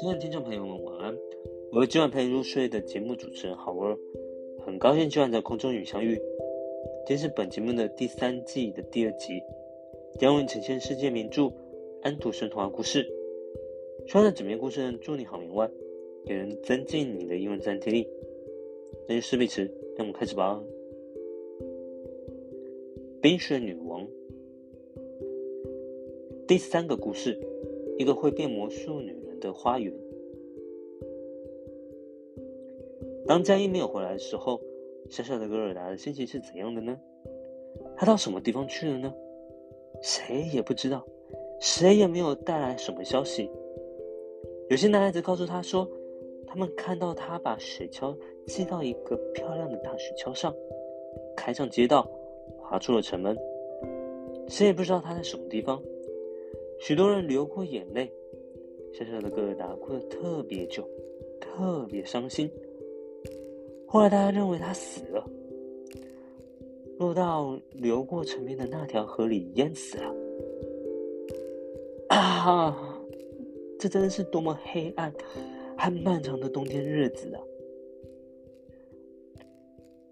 亲爱的听众朋友们，晚安！我是今晚陪你入睡的节目主持人好儿，很高兴今晚在空中与相遇。今天是本节目的第三季的第二集，将为你呈现世界名著《安徒生童话故事》。希望在整篇故事能助你好眠外，也能增进你的英文听力。那就事不迟，让我们开始吧。冰雪女王第三个故事。一个会变魔术女的花园。当佳音没有回来的时候，小小的格尔达的心情是怎样的呢？他到什么地方去了呢？谁也不知道，谁也没有带来什么消息。有些男孩子告诉他说，他们看到他把雪橇系到一个漂亮的大雪橇上，开上街道，滑出了城门。谁也不知道他在什么地方。许多人流过眼泪，小小的格尔达哭得特别久，特别伤心。后来大家认为他死了，落到流过城边的那条河里淹死了。啊，这真是多么黑暗和漫长的冬天日子啊！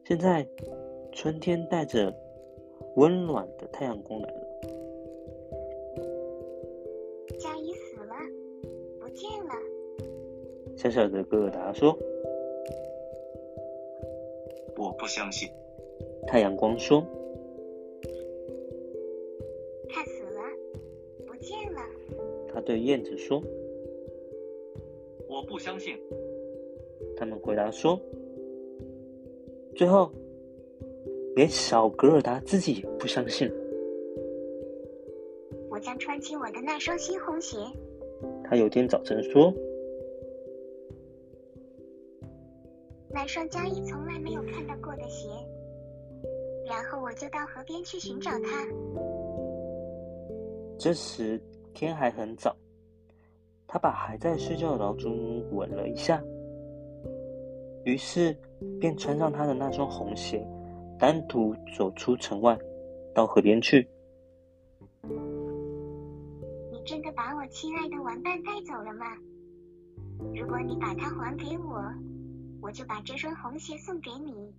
现在，春天带着温暖的太阳光来了。嘉怡死了。小小的哥哥达说：“我不相信。”太阳光说：“他死了，不见了。”他对燕子说：“我不相信。”他们回答说：“最后，连小格尔达自己也不相信了。”我将穿起我的那双新红鞋。他有天早晨说。买双佳一从来没有看到过的鞋，然后我就到河边去寻找它。这时天还很早，他把还在睡觉的老祖母吻了一下，于是便穿上他的那双红鞋，单独走出城外，到河边去。真的把我亲爱的玩伴带走了吗？如果你把它还给我。我就把这双红鞋送给你。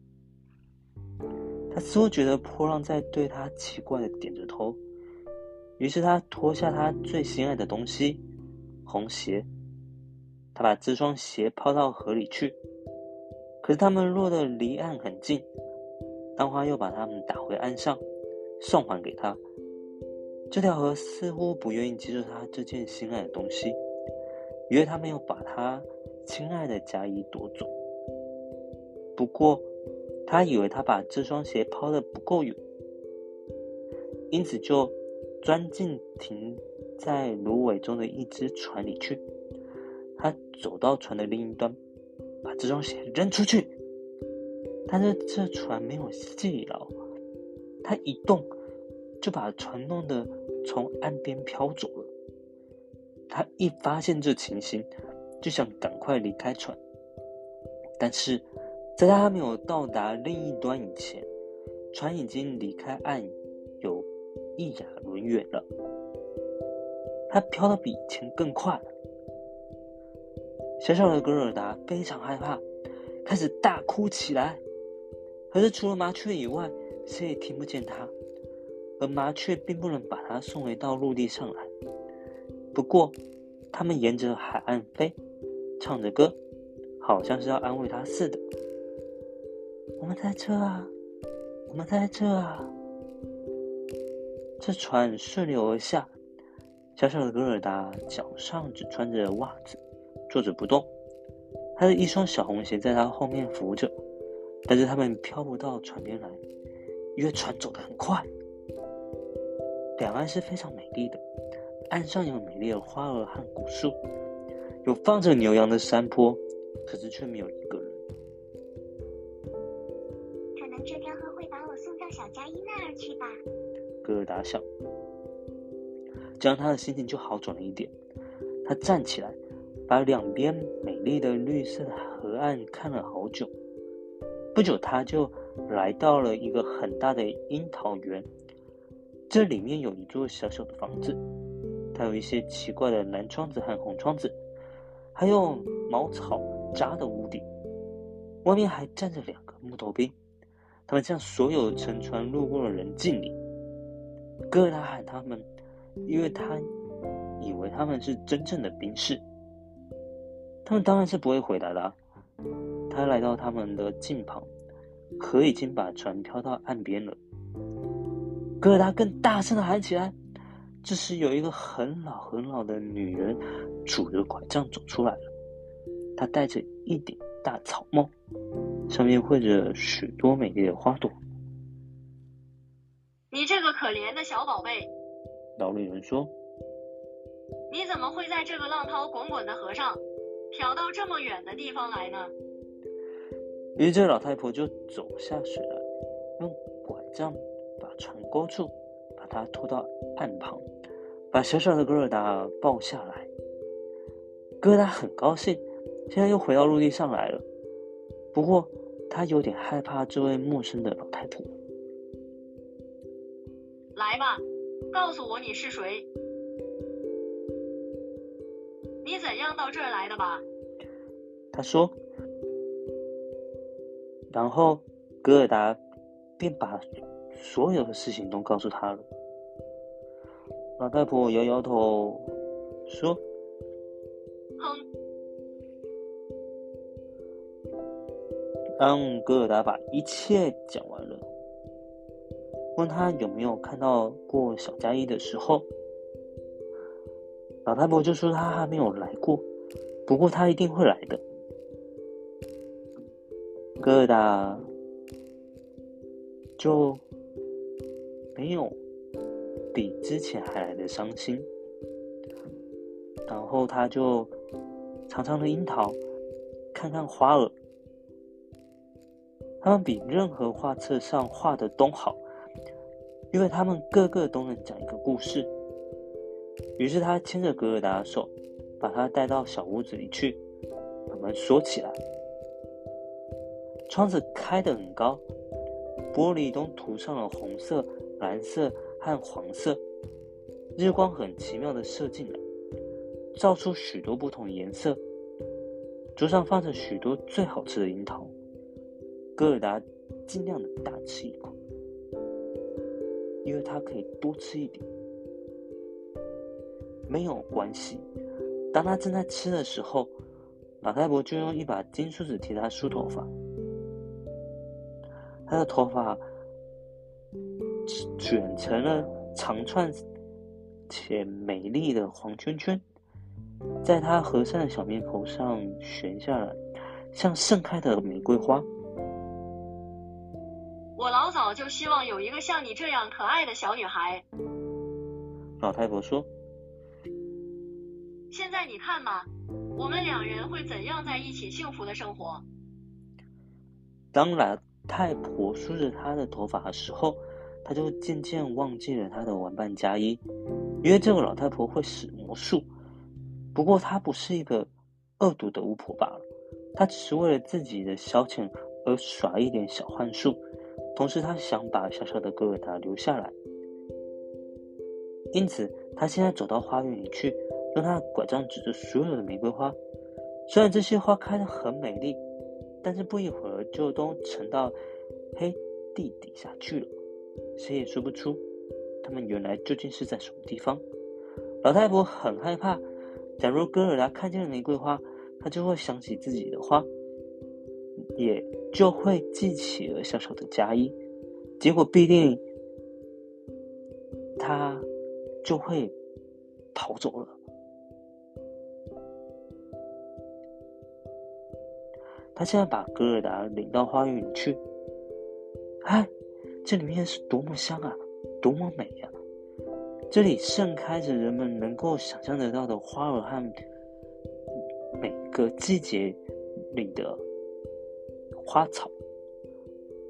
他似乎觉得波浪在对他奇怪的点着头，于是他脱下他最心爱的东西——红鞋。他把这双鞋抛到河里去，可是他们落得离岸很近。浪花又把它们打回岸上，送还给他。这条河似乎不愿意接受他这件心爱的东西，因为他没有把他亲爱的甲乙夺走。不过，他以为他把这双鞋抛得不够远，因此就钻进停在芦苇中的一只船里去。他走到船的另一端，把这双鞋扔出去。但是这船没有系牢，他一动就把船弄得从岸边飘走了。他一发现这情形，就想赶快离开船，但是。在他还没有到达另一端以前，船已经离开岸有一亚伦远了。它飘得比以前更快了。小小的格尔达非常害怕，开始大哭起来。可是除了麻雀以外，谁也听不见他。而麻雀并不能把它送回到陆地上来。不过，它们沿着海岸飞，唱着歌，好像是要安慰它似的。我们在这啊，我们在这啊。这船顺流而下，小小的格尔达脚上只穿着袜子，坐着不动。他的一双小红鞋在他后面扶着，但是他们飘不到船边来，因为船走得很快。两岸是非常美丽的，岸上有美丽的花儿和古树，有放着牛羊的山坡，可是却没有一个人。可能这条河会把我送到小佳音那儿去吧？格尔达想，这样他的心情就好转了一点。他站起来，把两边美丽的绿色的河岸看了好久。不久，他就来到了一个很大的樱桃园。这里面有一座小小的房子，它有一些奇怪的蓝窗子和红窗子，还有茅草扎的屋顶，外面还站着两个木头兵，他们向所有乘船路过的人敬礼。哥尔达喊他们，因为他以为他们是真正的兵士。他们当然是不会回答的。他来到他们的近旁，河已经把船漂到岸边了。哥尔达更大声的喊起来。这时，有一个很老很老的女人拄着拐杖走出来了。她戴着一顶大草帽，上面绘着许多美丽的花朵。你这个可怜的小宝贝，老女人说：“你怎么会在这个浪涛滚滚的河上，漂到这么远的地方来呢？”于是，这老太婆就走下水来，用拐杖把船勾住。他拖到岸旁，把小小的格尔达抱下来。格尔达很高兴，现在又回到陆地上来了。不过，他有点害怕这位陌生的老太婆。来吧，告诉我你是谁？你怎样到这儿来的吧？他说。然后，格尔达便把所有的事情都告诉他了。老太婆摇摇头，说：“哼。”当格尔达把一切讲完了，问他有没有看到过小加一的时候，老太婆就说他还没有来过，不过他一定会来的。格尔达就没有。比之前还来的伤心，然后他就尝尝了樱桃，看看花儿，他们比任何画册上画的都好，因为他们个个都能讲一个故事。于是他牵着格尔达的手，把他带到小屋子里去，把门锁起来，窗子开得很高，玻璃都涂上了红色、蓝色。和黄色，日光很奇妙的射进来，照出许多不同颜色。桌上放着许多最好吃的樱桃，戈尔达尽量的大吃一口，因为他可以多吃一点。没有关系，当他正在吃的时候，老太婆就用一把金梳子替他梳头发，他的头发。卷成了长串且美丽的黄圈圈，在他和善的小面头上悬下来，像盛开的玫瑰花。我老早就希望有一个像你这样可爱的小女孩。老太婆说：“现在你看吧，我们两人会怎样在一起幸福的生活？”当老太婆梳着她的头发的时候。他就渐渐忘记了他的玩伴加一，因为这个老太婆会使魔术。不过她不是一个恶毒的巫婆罢了，她只是为了自己的消遣而耍一点小幻术。同时，她想把小小的格尔达留下来，因此她现在走到花园里去，用她的拐杖指着所有的玫瑰花。虽然这些花开得很美丽，但是不一会儿就都沉到黑地底下去了。谁也说不出，他们原来究竟是在什么地方。老太婆很害怕，假如戈尔达看见了玫瑰花，她就会想起自己的花，也就会记起了小小的加一，结果必定他就会逃走了。他现在把戈尔达领到花园里去，哎。这里面是多么香啊，多么美呀！这里盛开着人们能够想象得到的花儿和每个季节里的花草，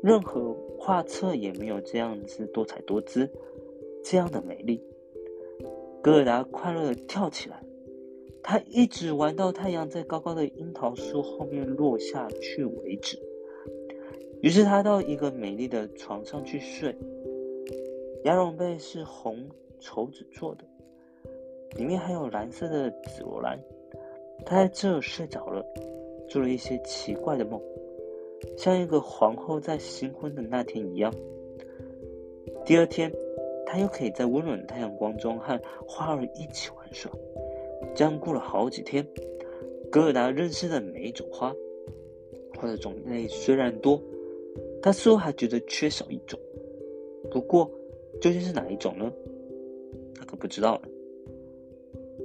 任何画册也没有这样子多彩多姿、这样的美丽。格尔达快乐的跳起来，他一直玩到太阳在高高的樱桃树后面落下去为止。于是他到一个美丽的床上去睡，鸭绒被是红绸子做的，里面还有蓝色的紫罗兰，他在这睡着了，做了一些奇怪的梦，像一个皇后在新婚的那天一样。第二天，他又可以在温暖的太阳光中和花儿一起玩耍。这样过了好几天，格尔达认识的每一种花，花的种类虽然多，他似乎还觉得缺少一种。不过，究竟是哪一种呢？他可不知道了。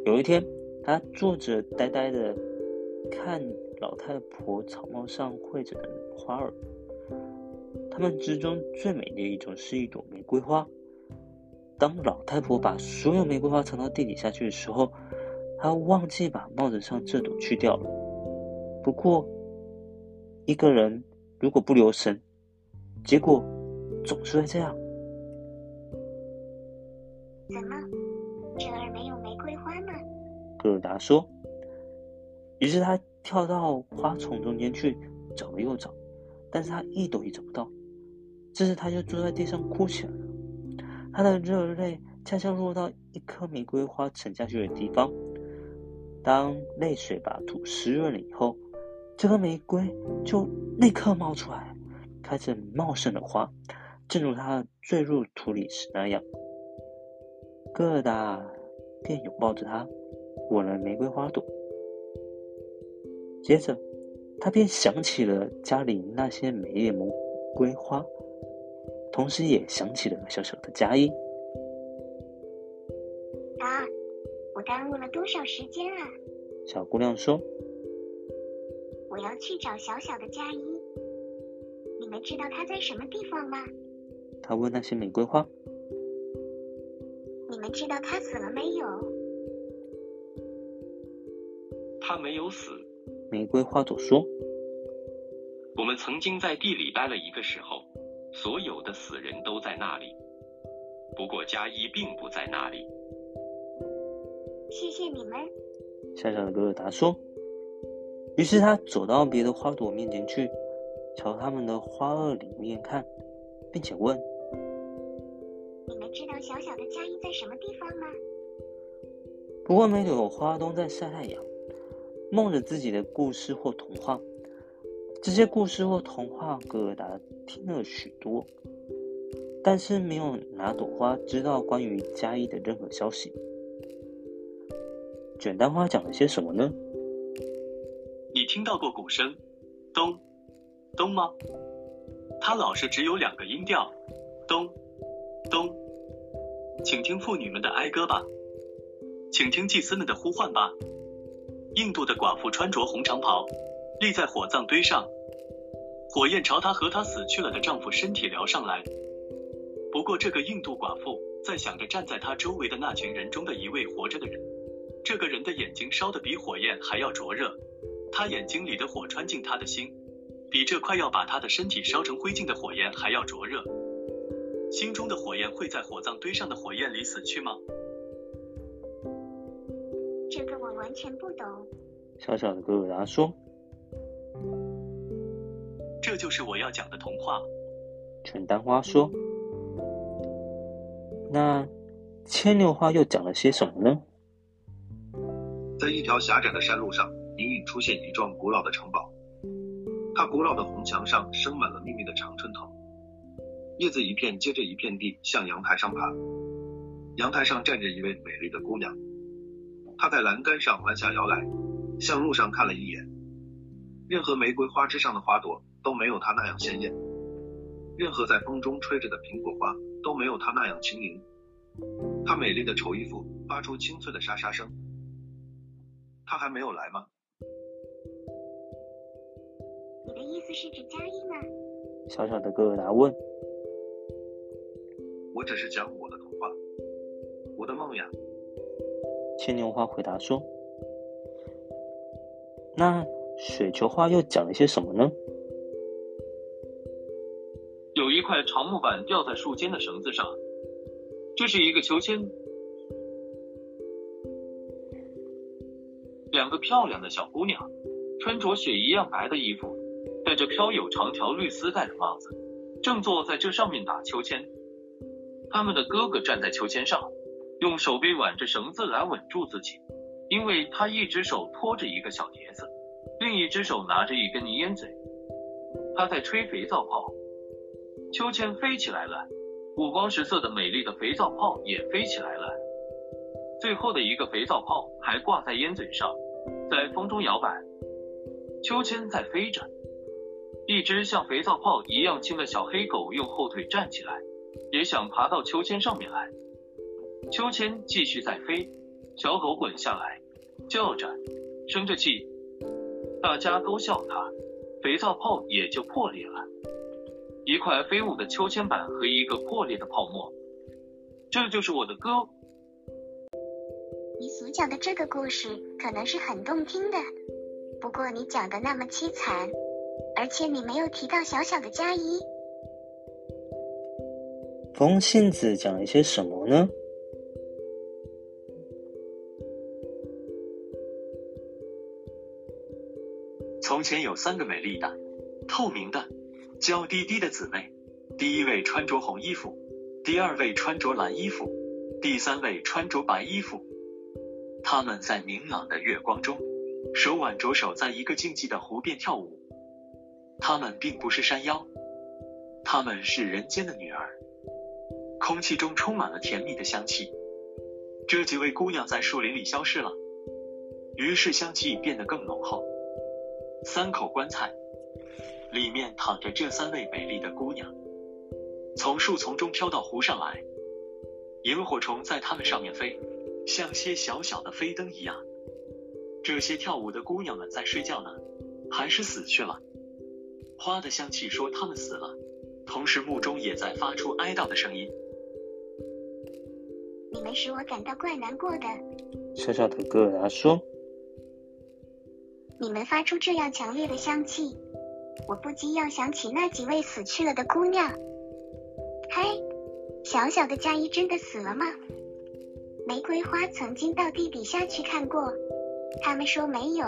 有一天，他坐着呆呆的看老太婆草帽上绘着的花儿，它们之中最美的一种是一朵玫瑰花。当老太婆把所有玫瑰花藏到地底下去的时候，她忘记把帽子上这朵去掉了。不过，一个人如果不留神，结果总是会这样。怎么，这儿没有玫瑰花吗？格尔达说。于是他跳到花丛中间去找了又找，但是他一朵也找不到。这时他就坐在地上哭起来了。他的热泪恰恰落到一颗玫瑰花沉下去的地方。当泪水把土湿润了以后，这颗玫瑰就立刻冒出来，开着茂盛的花，正如它坠入土里时那样。戈尔达便拥抱着它，吻了玫瑰花朵。接着，他便想起了家里那些美丽的玫瑰花，同时也想起了小小的佳音。啊，我耽误了多少时间啊！小姑娘说：“我要去找小小的佳音。你们知道他在什么地方吗？”他问那些玫瑰花。你们知道他死了没有？他没有死。玫瑰花朵说：“我们曾经在地里待了一个时候，所有的死人都在那里。不过加一并不在那里。”谢谢你们。小小的格尔达说。于是他走到别的花朵面前去，朝他们的花萼里面看，并且问。你们知道小小的佳音在什么地方吗？不过每朵花都在晒太阳，梦着自己的故事或童话。这些故事或童话，格尔达听了许多，但是没有哪朵花知道关于佳一的任何消息。卷单花讲了些什么呢？你听到过鼓声，咚，咚吗？它老是只有两个音调，咚，咚。请听妇女们的哀歌吧，请听祭司们的呼唤吧。印度的寡妇穿着红长袍，立在火葬堆上，火焰朝她和她死去了的丈夫身体燎上来。不过，这个印度寡妇在想着站在她周围的那群人中的一位活着的人。这个人的眼睛烧得比火焰还要灼热，他眼睛里的火穿进他的心，比这快要把他的身体烧成灰烬的火焰还要灼热。心中的火焰会在火葬堆上的火焰里死去吗？这个我完全不懂。小小的格尔达说：“这就是我要讲的童话。”全丹花说：“那牵牛花又讲了些什么呢？”在一条狭窄的山路上，隐隐出现一幢古老的城堡，它古老的红墙上生满了密密的常春藤。叶子一片接着一片地向阳台上爬，阳台上站着一位美丽的姑娘，她在栏杆上弯下腰来，向路上看了一眼。任何玫瑰花枝上的花朵都没有她那样鲜艳，任何在风中吹着的苹果花都没有她那样轻盈。她美丽的绸衣服发出清脆的沙沙声。她还没有来吗？思是指交易吗？小小的格尔达问。我只是讲我的童话，我的梦呀。牵牛花回答说：“那水球花又讲了些什么呢？”有一块长木板吊在树间的绳子上，这是一个秋千。两个漂亮的小姑娘，穿着雪一样白的衣服，戴着飘有长条绿丝带的帽子，正坐在这上面打秋千。他们的哥哥站在秋千上，用手臂挽着绳子来稳住自己，因为他一只手托着一个小碟子，另一只手拿着一根烟嘴，他在吹肥皂泡。秋千飞起来了，五光十色的美丽的肥皂泡也飞起来了。最后的一个肥皂泡还挂在烟嘴上，在风中摇摆。秋千在飞着，一只像肥皂泡一样轻的小黑狗用后腿站起来，也想爬到秋千上面来。秋千继续在飞，小狗滚下来，叫着，生着气，大家都笑它，肥皂泡也就破裂了，一块飞舞的秋千板和一个破裂的泡沫。这就是我的歌。你所讲的这个故事可能是很动听的，不过你讲的那么凄惨，而且你没有提到小小的佳怡。风信子讲了些什么呢？从前有三个美丽的、透明的、娇滴滴的姊妹。第一位穿着红衣服，第二位穿着蓝衣服，第三位穿着白衣服。她们在明朗的月光中，手挽着手，在一个静寂的湖边跳舞。她们并不是山妖，她们是人间的女儿。空气中充满了甜蜜的香气。这几位姑娘在树林里消失了，于是香气变得更浓厚。三口棺材，里面躺着这三位美丽的姑娘，从树丛中飘到湖上来。萤火虫在它们上面飞，像些小小的飞灯一样。这些跳舞的姑娘们在睡觉呢，还是死去了？花的香气说他们死了，同时墓中也在发出哀悼的声音。你们使我感到怪难过的。小小的戈尔达说。你们发出这样强烈的香气，我不禁要想起那几位死去了的姑娘。嘿，小小的佳怡真的死了吗？玫瑰花曾经到地底下去看过，他们说没有。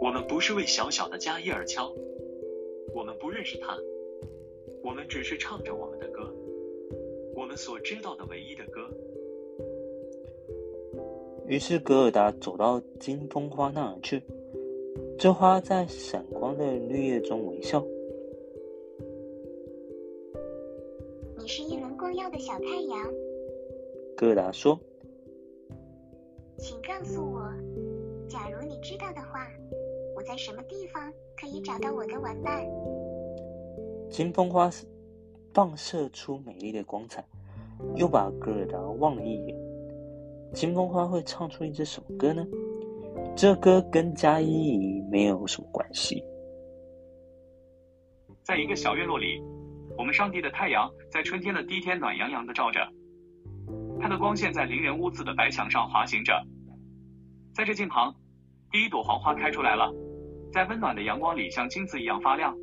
我们不是为小小的家业而敲，我们不认识他，我们只是唱着我们的歌，我们所知道的唯一的歌。于是格尔达走到金风花那儿去，这花在闪光的绿叶中微笑。你是一轮光耀的小太阳，格尔达说。请告诉我，假如你知道的话，我在什么地方可以找到我的玩伴？金风花放射出美丽的光彩，又把格尔达望了一眼。金风花会唱出一支什么歌呢？这歌跟加伊伊没有什么关系。在一个小院落里，我们上帝的太阳在春天的第一天暖洋洋的照着，它的光线在邻人屋子的白墙上滑行着。在这近旁，第一朵黄花开出来了，在温暖的阳光里像金子一样发亮。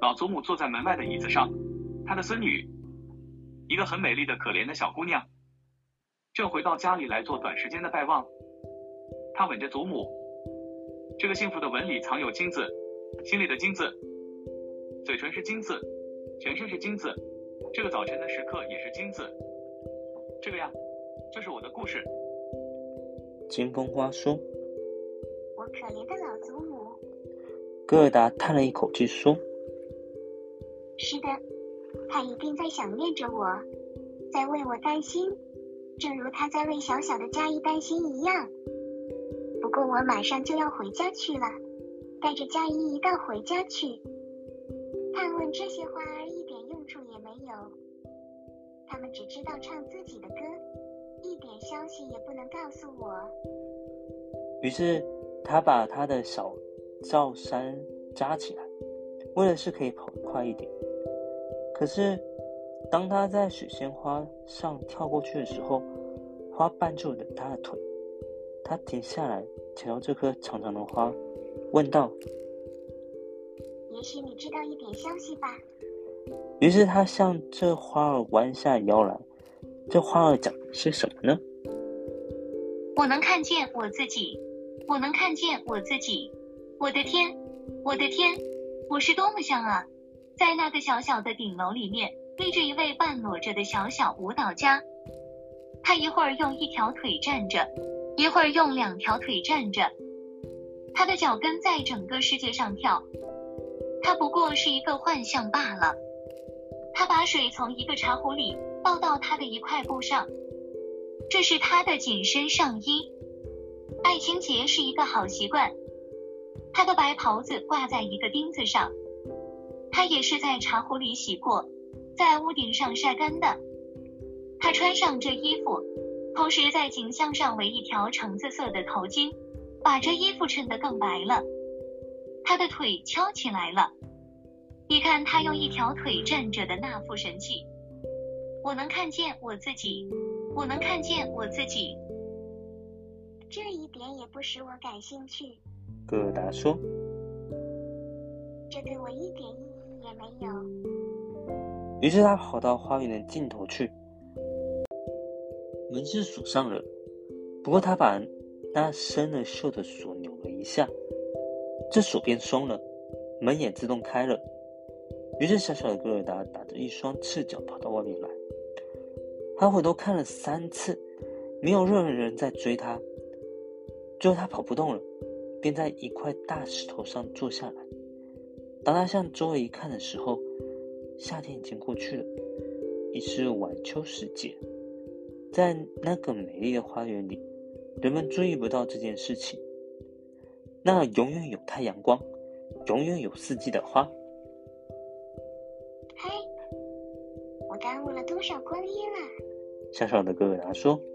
老祖母坐在门外的椅子上，她的孙女，一个很美丽的可怜的小姑娘。正回到家里来做短时间的拜望，她吻着祖母，这个幸福的吻里藏有金子，心里的金子，嘴唇是金子，全身是金子，这个早晨的时刻也是金子。这个呀，这是我的故事。金风花说：“可怜的老祖母。”戈尔达叹了一口气说：“是的，他一定在想念着我，在为我担心。”正如他在为小小的佳怡担心一样。不过我马上就要回家去了，带着佳怡一道回家去。探问这些花儿一点用处也没有，他们只知道唱自己的歌，一点消息也不能告诉我。于是他把他的小罩衫扎起来，为的是可以跑得快一点。可是。当他在水仙花上跳过去的时候，花绊住了他的腿。他停下来，瞧这棵长长的花，问道：“也许你知道一点消息吧？”于是他向这花儿弯下腰来。这花儿讲些什么呢？我能看见我自己，我能看见我自己。我的天，我的天，我是多么像啊！在那个小小的顶楼里面。立着一位半裸着的小小舞蹈家，他一会儿用一条腿站着，一会儿用两条腿站着，他的脚跟在整个世界上跳。他不过是一个幻象罢了。他把水从一个茶壶里倒到他的一块布上，这是他的紧身上衣。爱清洁是一个好习惯。他的白袍子挂在一个钉子上，他也是在茶壶里洗过，在屋顶上晒干的。他穿上这衣服，同时在颈项上围一条橙子色的头巾，把这衣服衬得更白了。他的腿翘起来了，你看他用一条腿站着的那副神气。我能看见我自己，我能看见我自己。这一点也不使我感兴趣。戈尔达说：“这对我一点意义也没有。”于是他跑到花园的尽头去，门是锁上了。不过他把那生了锈的锁扭了一下。这锁便松了，门也自动开了。于是，小小的戈尔达打着一双赤脚跑到外面来。他回头看了三次，没有任何人在追他。最后，他跑不动了，便在一块大石头上坐下来。当他向周围一看的时候，夏天已经过去了，已是晚秋时节。在那个美丽的花园里，人们注意不到这件事情。那永远有太阳光，永远有四季的花。嘿，我耽误了多少光阴啊？小小的哥哥达说：“这已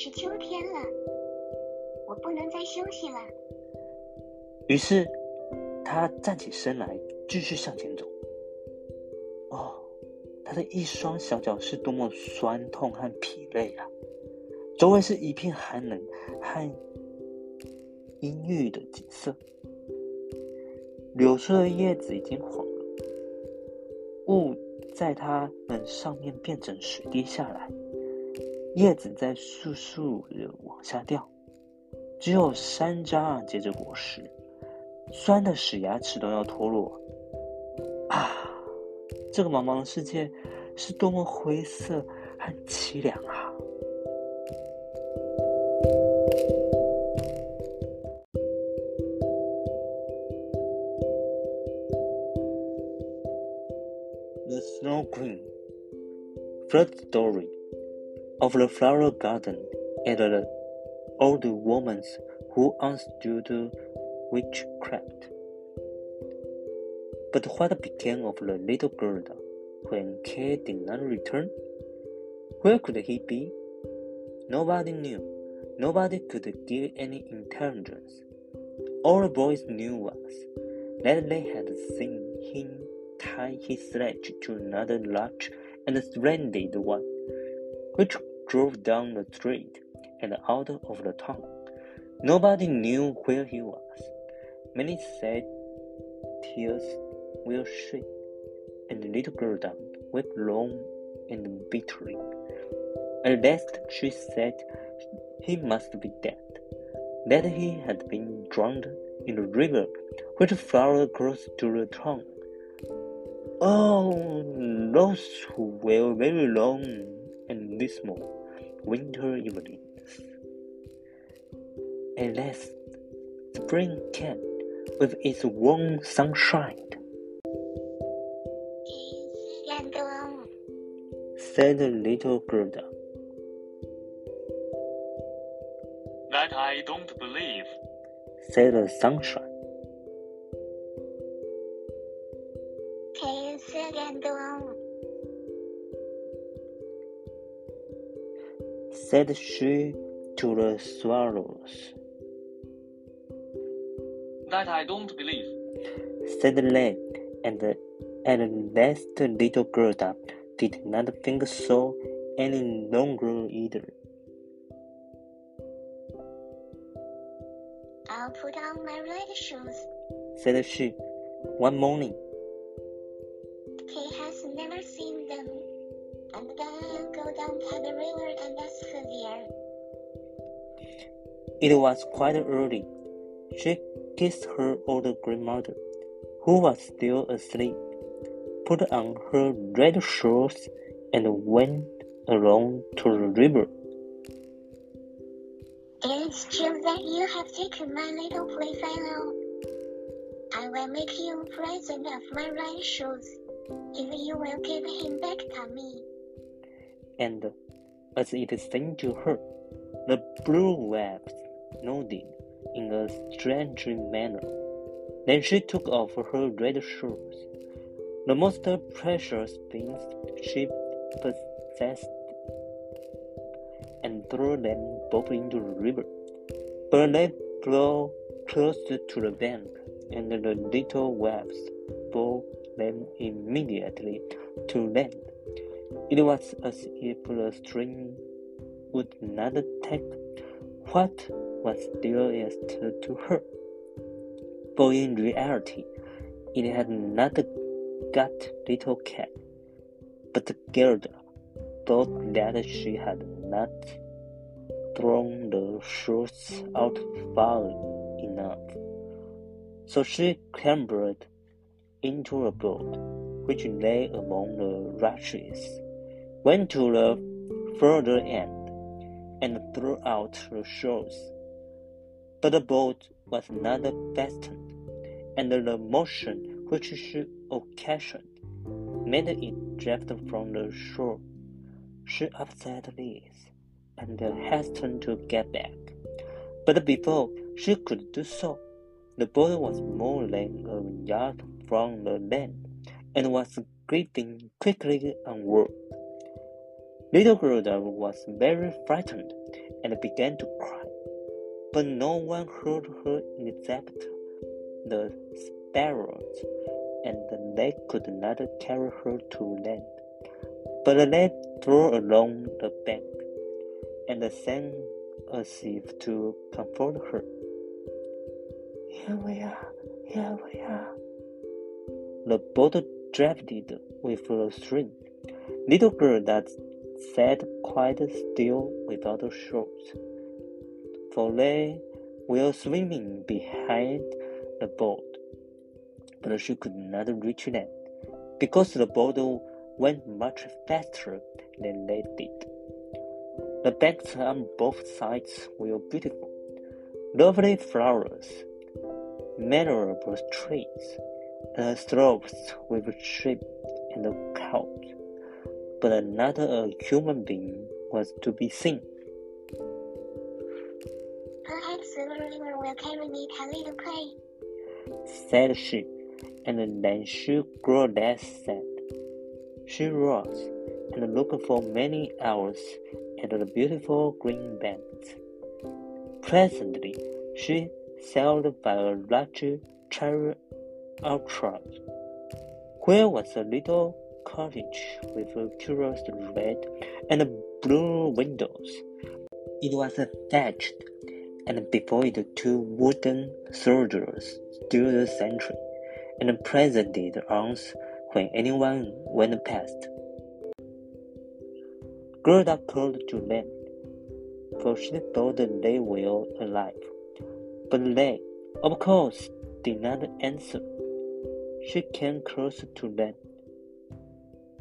是秋天了，我不能再休息了。”于是他站起身来，继续向前走。哦，他的一双小脚是多么酸痛和疲累啊！周围是一片寒冷和……阴郁的景色，柳树的叶子已经黄了，雾在它们上面变成水滴下来，叶子在簌簌的往下掉，只有山楂结着果实，酸的使牙齿都要脱落。啊，这个茫茫的世界是多么灰色和凄凉啊 the flower garden and the old woman who understood witchcraft. But what became of the little girl when Kay did not return? Where could he be? Nobody knew. Nobody could give any intelligence. All the boys knew was that they had seen him tie his sledge to another large and splendid one, which drove down the street and out of the town. Nobody knew where he was. Many sad tears were shed, and the little girl wept long and bitterly. At last she said he must be dead, that he had been drowned in the river which flowed close to the town Oh, those who were very long and dismal winter evenings. At last, spring came with its warm sunshine. Said the little girl. That I don't believe, said the sunshine. Said she to the swallows. That I don't believe, said they, and at last little Gerda did not think so any longer either. I'll put on my red shoes, said she, one morning. It was quite early. She kissed her old grandmother, who was still asleep, put on her red shoes, and went along to the river. It's true that you have taken my little playfellow. I will make you a present of my red shoes, if you will give him back to me. And as it seemed to her, the blue waves nodded in a strange manner. Then she took off her red shoes, the most precious things she possessed, and threw them both into the river. But they flew close to the bank, and the little waves bore them immediately to land. It was as if the stream would not take what was dearest to her, for in reality it had not got little Kay, but Gerda thought that she had not thrown the shoes out far enough. So she clambered into a boat which lay among the rushes, went to the further end, and threw out the shoes. But the boat was not fastened, and the motion which she occasioned made it drift from the shore. She upset this and hastened to get back. But before she could do so, the boat was more than a yard from the land and was gliding quickly onward. Little Gerda was very frightened and began to cry, but no one heard her except the sparrows, and they could not carry her to land. But they flew along the bank and sang as if to comfort her. Here we are, here we are. The boat drifted with a string. Little girl that sat quite still without shoes, for they were swimming behind the boat, but she could not reach them because the boat went much faster than they did. The banks on both sides were beautiful, lovely flowers, mannerable trees, and slopes with sheep and cows, but not a human being was to be seen. Perhaps the river will carry me to little play, said she, and then she grew less sad. She rose and looked for many hours at the beautiful green banks. Presently, she sailed by a large cherry orchard, where was a little cottage with curious red and blue windows. It was thatched, and before it two wooden soldiers stood sentry, and presented arms when anyone went past. Gerda called to them, for she thought they were alive. But they, of course, did not answer. She came closer to them,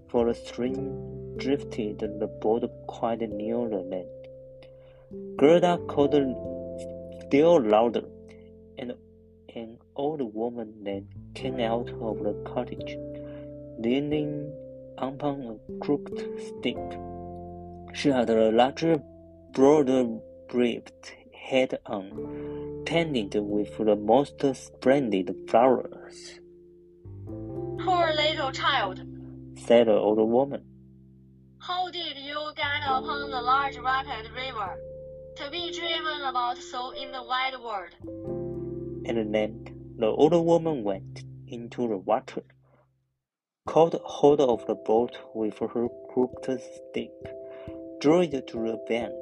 for the stream drifted the boat quite near the land. Gerda called still louder, and an old woman then came out of the cottage, leaning upon a crooked stick. She had a large, broad-brimmed hat on, painted with the most splendid flowers. Poor little child, said the old woman. how did you get upon the large rapid river to be driven about so in the wide world? And then the old woman went into the water, caught hold of the boat with her crooked stick, drew it to the bank,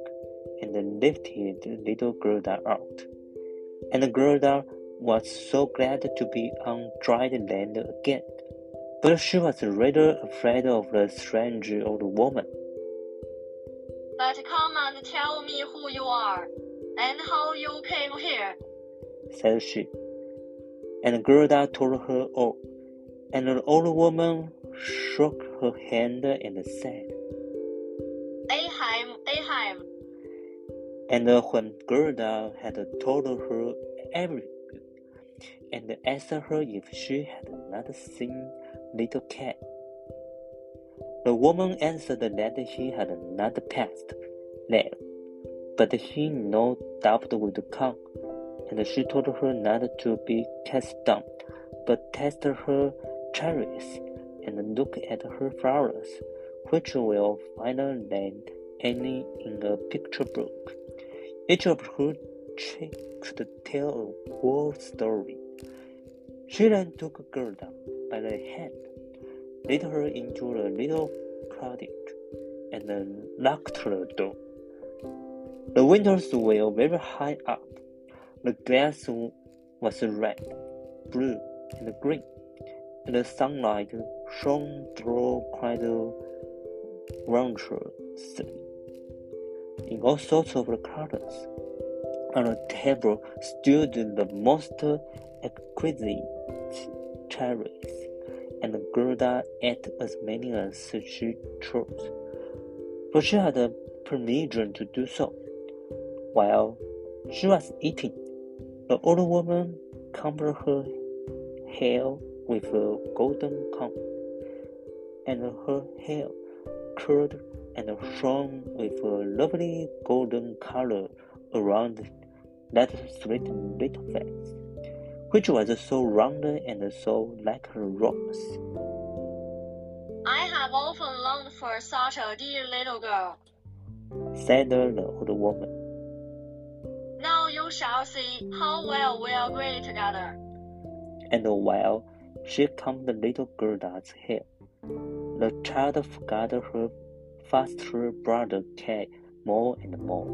and lifted the little Gerda out. And Gerda was so glad to be on dry land again, but she was rather afraid of the strange old woman. But come and tell me who you are, and how you came here. said she. And Gerda told her all, and the old woman shook her hand and said, Ahim, Ahim. And when Gerda had told her everything, and asked her if she had not seen little Kay, the woman answered that she had not passed there, but he no doubt would come. And she told her not to be cast down, but test her cherries and look at her flowers, which will finer than any in a picture book. Each of her cheeks tell a whole story. She then took a girl Gerda by the hand, led her into a little cottage, and locked the door. The windows were very high up. The glass was red, blue, and green, and the sunlight shone through quite wondrously in all sorts of colors. On the table stood the most exquisite cherries, and Gerda ate as many as she chose, for she had a permission to do so. While she was eating, the old woman combed her hair with a golden comb, and her hair curled and shone with a lovely golden color around that sweet little face, which was so round and so like a rose. I have often longed for such a dear little girl. said the old woman. Now you shall see how well we agree together. And while she combed the little Gerda's hair, the child forgot her foster brother Kay more and more.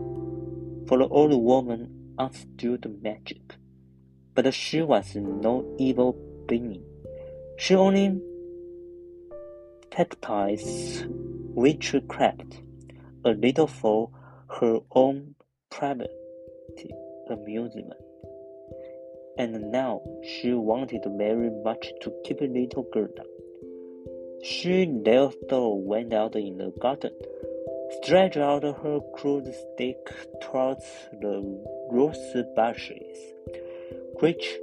For the old woman understood magic, but she was no evil being. She only practiced witchcraft a little for her own private amusement. And now she wanted very much to keep little Gerda. She therefore went out in the garden, stretched out her crude stick towards the rose bushes, which,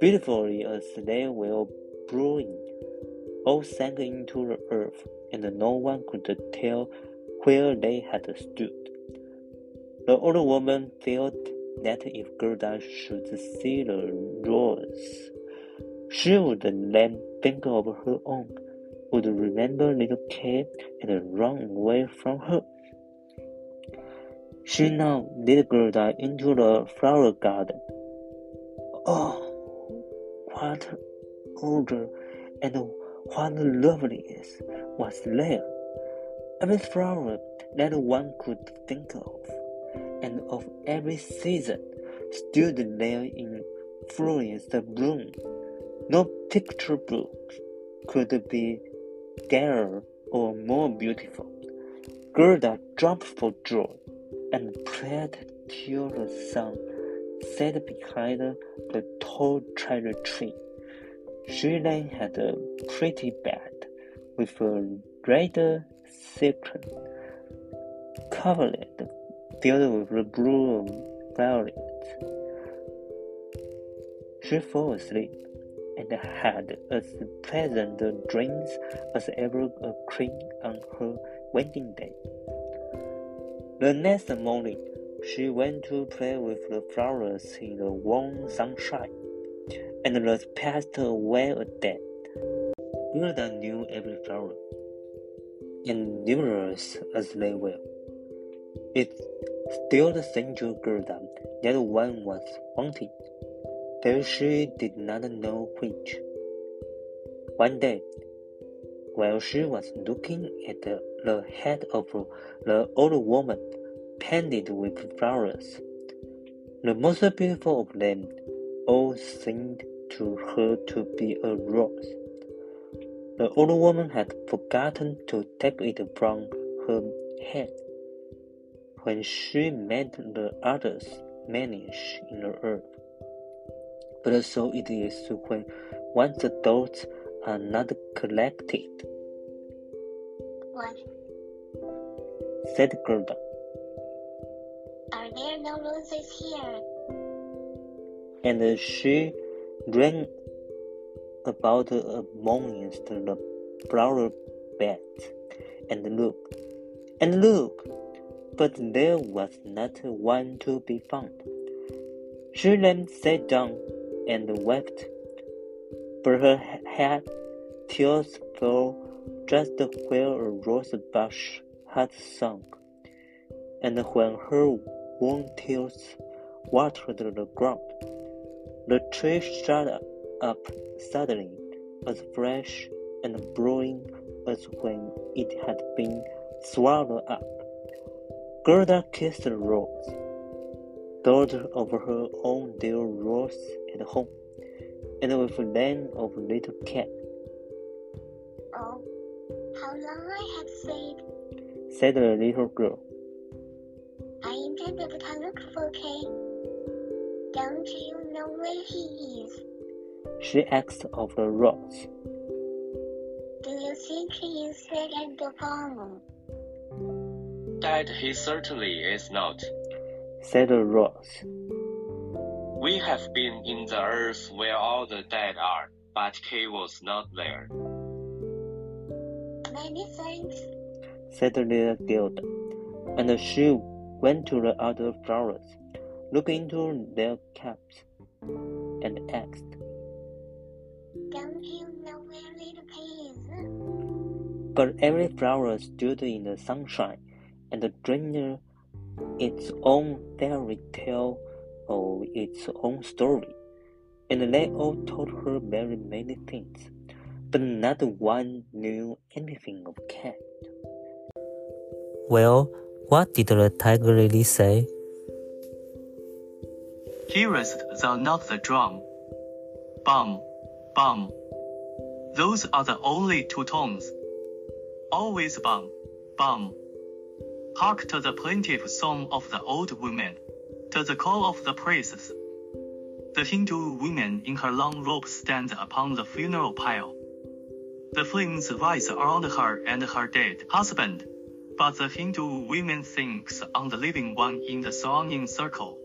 beautifully as they were brewing, all sank into the earth, and no one could tell where they had stood. The old woman felt that if Gerda should see the rose, she would then think of her own, would remember little Kay, and run away from her. She now led Gerda into the flower garden. Oh, what odor and what loveliness was there! Every flower that one could think of, and of every season, stood there in fullest bloom. No picture book could be gayer or more beautiful. Gerda jumped for joy and prayed till the sun set behind the tall cherry tree. She then had a pretty bed with a red silken coverlet filled with blue violets. She fell asleep and had as pleasant dreams as ever a queen on her wedding day. The next morning, she went to play with the flowers in the warm sunshine, and the passed away a day. Gerda knew every flower, and numerous as they were. It still seemed to Gerda that one was wanting, though she did not know which. One day, while she was looking at the, the head of the old woman painted with flowers, the most beautiful of them all seemed to her to be a rose. The old woman had forgotten to take it from her head. when she made the others vanish in the earth. But so it is when once the thoughts are not collected. What? said Gerda. Are there no roses here? And she ran about amongst the flower beds and looked, and looked, but there was not one to be found. She then sat down and wept, but her head tears fell just where a rose bush had sunk, and when her warm tears watered the ground, the tree shut up suddenly, as fresh and brewing as when it had been swallowed up. Gerda kissed the rose, thought of her own dear rose at home, and with land of little Kay, Oh, how long I have stayed. said the little girl. I intended to look for Kay. Don't you know where he is? She asked of the rose. Do you think he is dead at the farm? That he certainly is not. said the rose. We have been in the earth where all the dead are, but he was not there. Many thanks. said the little Gerda, and she went to the other flowers, looked into their caps, and asked, Don't you know where little Kay? But every flower stood in the sunshine and dreamed its own fairy tale or its own story, and they all told her very many things, but not one knew anything of Kay. Well, what did the tiger lily say? Hearest thou not the drum? Bum, bum. Those are the only two tones. Always bum, bum. Hark to the plaintive song of the old woman, to the call of the priests. The Hindu woman in her long robe stands upon the funeral pile. The flames rise around her and her dead husband, but the Hindu woman thinks on the living one in the surrounding circle.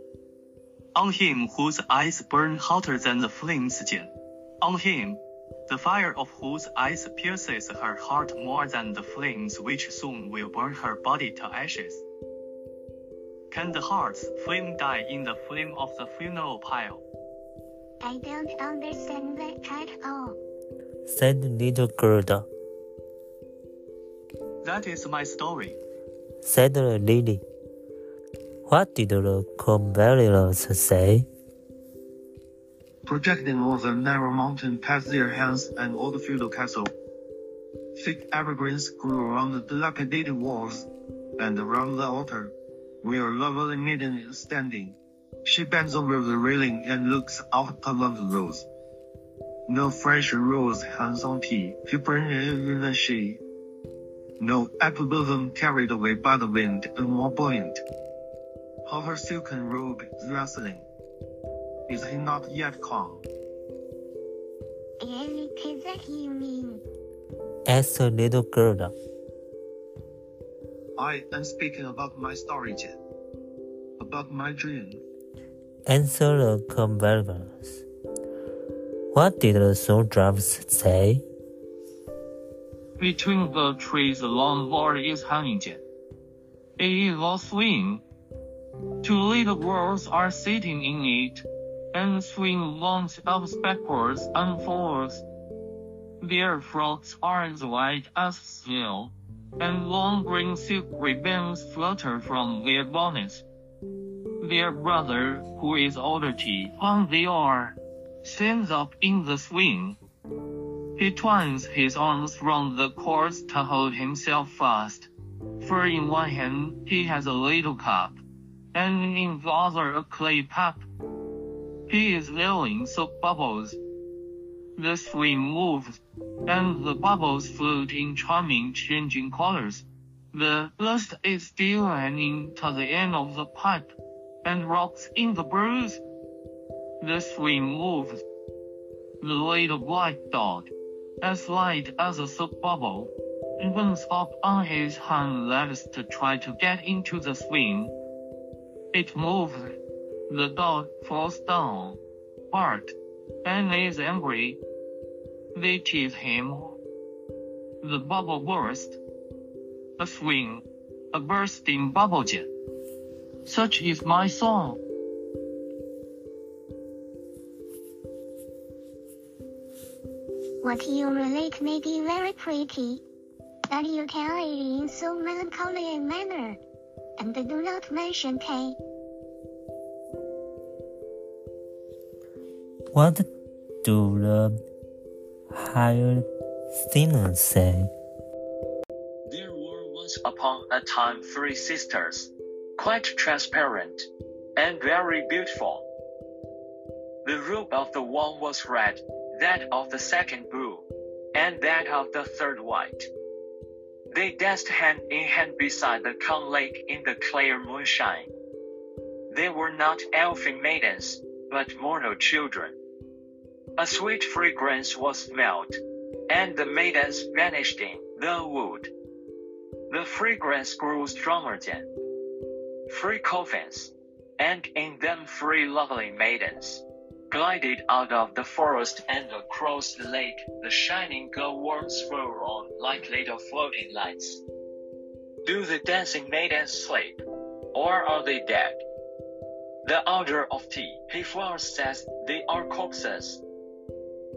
On him whose eyes burn hotter than the flames again. On him, the fire of whose eyes pierces her heart more than the flames which soon will burn her body to ashes. Can the heart's flame die in the flame of the funeral pile? I don't understand that at all. said little Gerda, That is my story. said the lily. What did the convolvulus say? Projecting over the narrow mountain past their hands and old feudal castle. Thick evergreens grew around the dilapidated walls and around the altar, where a lovely maiden is standing. She bends over the railing and looks out along the roads. No fresh rose hangs on tea, people in the shade. No apple blossom carried away by the wind and more buoyant. How her silken robe is rustling. Is he not yet come? And it is that mean. asked the little girl. I am speaking about my story, Jen. About my dream. Answer the convolvulus. What did the soul snowdrops say? Between the trees a long board is hanging. A swing. Two little girls are sitting in it, and swing launches up backwards and forwards. Their frocks are as white as snow, and long green silk ribbons flutter from their bonnets. Their brother, who is older than on the oar, stands up in the swing. He twines his arms round the cords to hold himself fast. For in one hand he has a little cup, and in the other a clay cup. He is blowing soap bubbles. The swing moves, and the bubbles float in charming changing colors. The last is still hanging to the end of the pipe, and rocks in the breeze. The swing moves. The little white dog, as light as a soap bubble, evens up on his hind legs to try to get into the swing. It moves. The dog falls down. Bart and is angry. They tease him. The bubble burst. A swing. A bursting bubble jet. Such is my song. What you relate may be very pretty, but you tell it in so melancholy a manner, and do not mention Kay. What do the higher sinners say? There were once upon a time three sisters, quite transparent and very beautiful. The robe of the one was red, that of the second blue, and that of the third white. They danced hand in hand beside the calm lake in the clear moonshine. They were not elfin maidens, but mortal children. A sweet fragrance was smelled, and the maidens vanished in the wood. The fragrance grew stronger then. Three coffins, and in them three lovely maidens, glided out of the forest and across the lake. The shining glowworms flew on like little floating lights. Do the dancing maidens sleep, or are they dead? The order of tea, he flowers says they are corpses.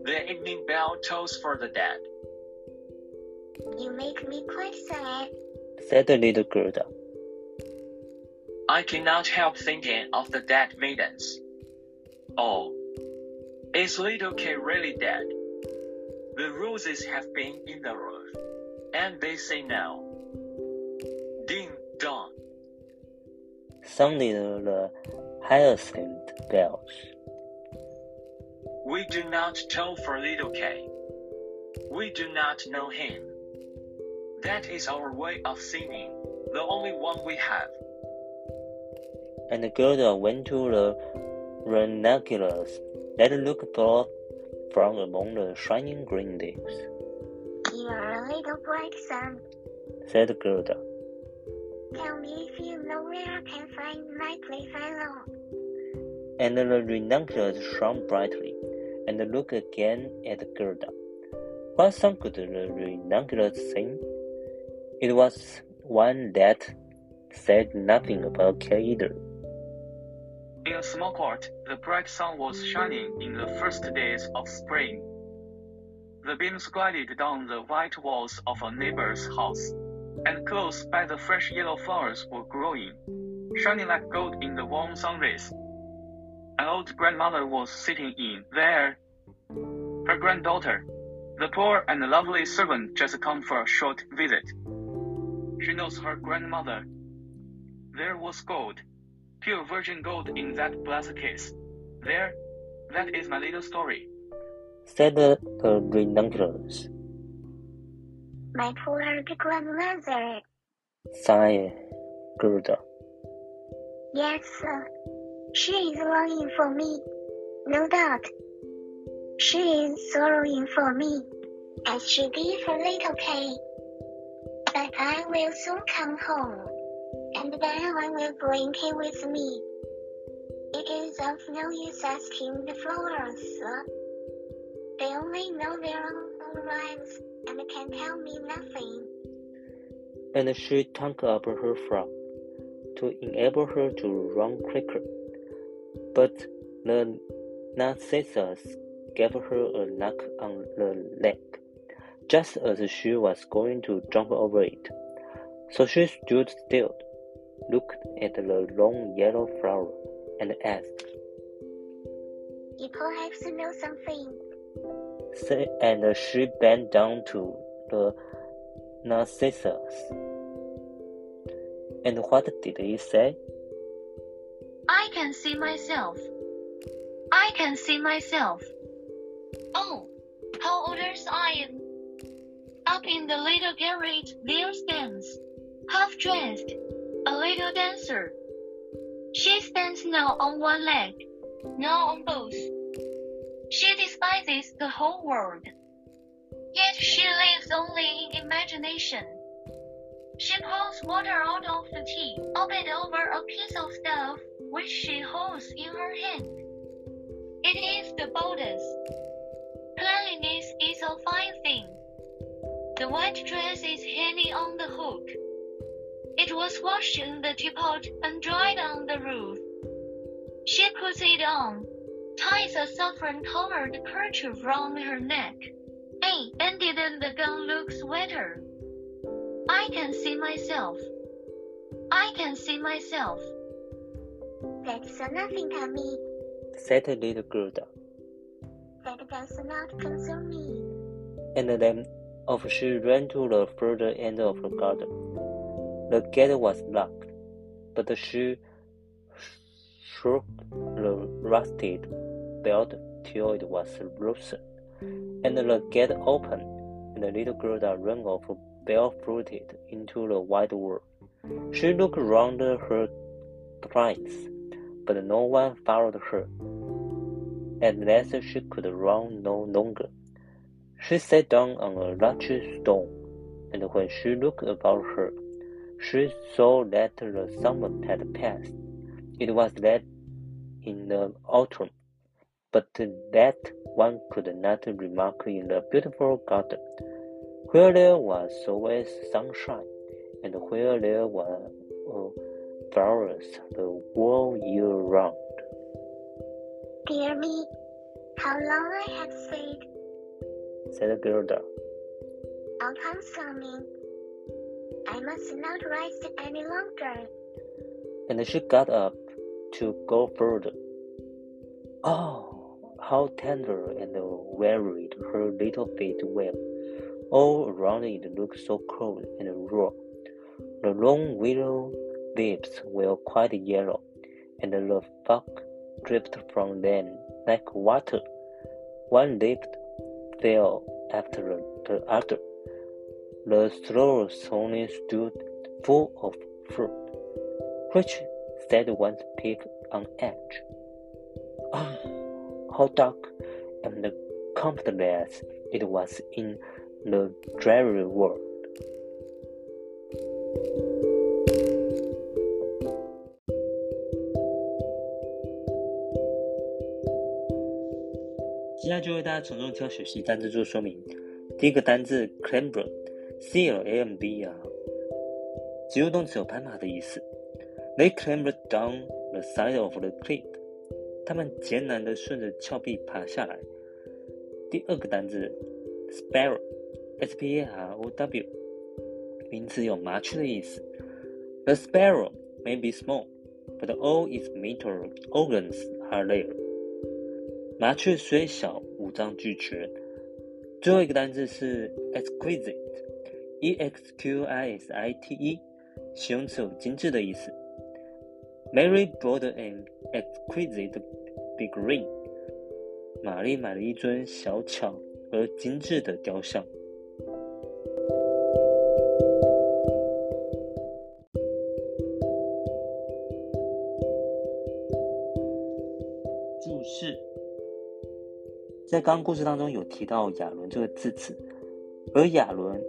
The evening bell tolls for the dead. You make me quite sad. said the little Gerda. I cannot help thinking of the dead maidens. Oh, is little Kay really dead? The roses have been in the roof, and they say now, ding dong. Sounded the uh, hyacinth bells. We do not toll for little Kay. We do not know him. That is our way of singing, the only one we have. And Gerda went to the that looked forth from among the shining green leaves, You are a little bright sun. said Gerda. Tell me if you know where I can find my playfellow. And the ranunculus shone brightly, and looked again at Gerda. What song could the ranunculus sing? It was one that said nothing about Kay either. In a small court, the bright sun was shining in the first days of spring. The beams glided down the white walls of a neighbor's house, and close by the fresh yellow flowers were growing, shining like gold in the warm sun rays. An old grandmother was sitting in there. Her granddaughter, the poor and lovely servant, just come for a short visit. She knows her grandmother. There was gold, pure virgin gold in that blessed case. There, that is my little story. Said the, the ranunculus. My poor grandmother. Sighed Gerda. Yes, sir. She is longing for me, no doubt. She is sorrowing for me, as she did her little Kay. But I will soon come home, and then I will bring Kay with me. It is of no use asking the flowers. They only know their own rhymes and can tell me nothing. And she tucked up her frock to enable her to run quicker. But the narcissus gave her a knock on the leg, just as she was going to jump over it. So she stood still, looked at the long yellow flower, and asked, You perhaps know something. And she bent down to the narcissus. And what did he say? I can see myself. I can see myself. Oh, how old I am. Up in the little garret there stands, half dressed, a little dancer. She stands now on one leg, now on both. She despises the whole world. Yet she lives only in imagination. She pours water out of the tea, albeit over a piece of stuff which she holds in her hand. It is the boldest. Cleanliness is a fine thing. The white dress is hanging on the hook. It was washed in the teapot and dried on the roof. She puts it on, ties a saffron-colored kerchief round her neck. Hey, and didn't the gown look sweater? I can see myself. I can see myself. That's nothing, Tommy. said the little Gerda. That does not concern me. And then off she ran to the further end of the garden. The gate was locked, but she shook the rusted belt till it was loosened, and the gate opened, and the little Gerda ran off barefooted into the wide world. She looked round her thrice, but no one followed her. At last she could run no longer. She sat down on a large stone, and when she looked about her, she saw that the summer had passed. It was late in the autumn, but that one could not remark in the beautiful garden, where there was always sunshine, and where there were uh, flowers the whole year round. Dear me, how long I have stayed. said Gerda. Autumn's coming. I must not rest any longer. and she got up to go further. Oh, how tender and wearied her little feet were! All around it looked so cold and raw. The long willow leaves were quite yellow, and the fog dripped from them like water. One leaf fell after the other The straws only stood full of fruit, which set one's peak on edge. Ah, how dark and comfortless it was in the dreary world. 接下来就为大家从中挑学习单词做说明。第一个单字 clamber，c L a m b 啊，及物动词有攀爬的意思。They clambered down the side of the cliff。他们艰难地顺着峭壁爬下来。第二个单词 sparrow，s p a r o w，名词有麻雀的意思。The sparrow may be small, but all its vital organs are there。麻雀虽小，五脏俱全。最后一个单词是 exquisite exquisite，形容词有精致的意思。Mary bought an exquisite big ring。玛丽买了一尊小巧而精致的雕像。注释：在刚刚故事当中有提到亚伦这个字词，而亚伦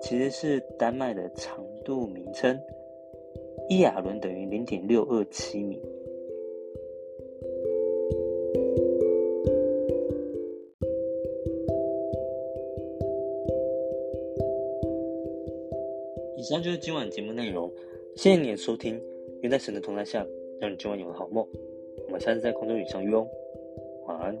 其实是丹麦的长度名称，一亚伦等于零点六二七米。以上就是今晚节目内容，谢谢你的收听。愿在神的同在下，让你今晚有个好梦。我们下次在空中与相遇哦，晚安。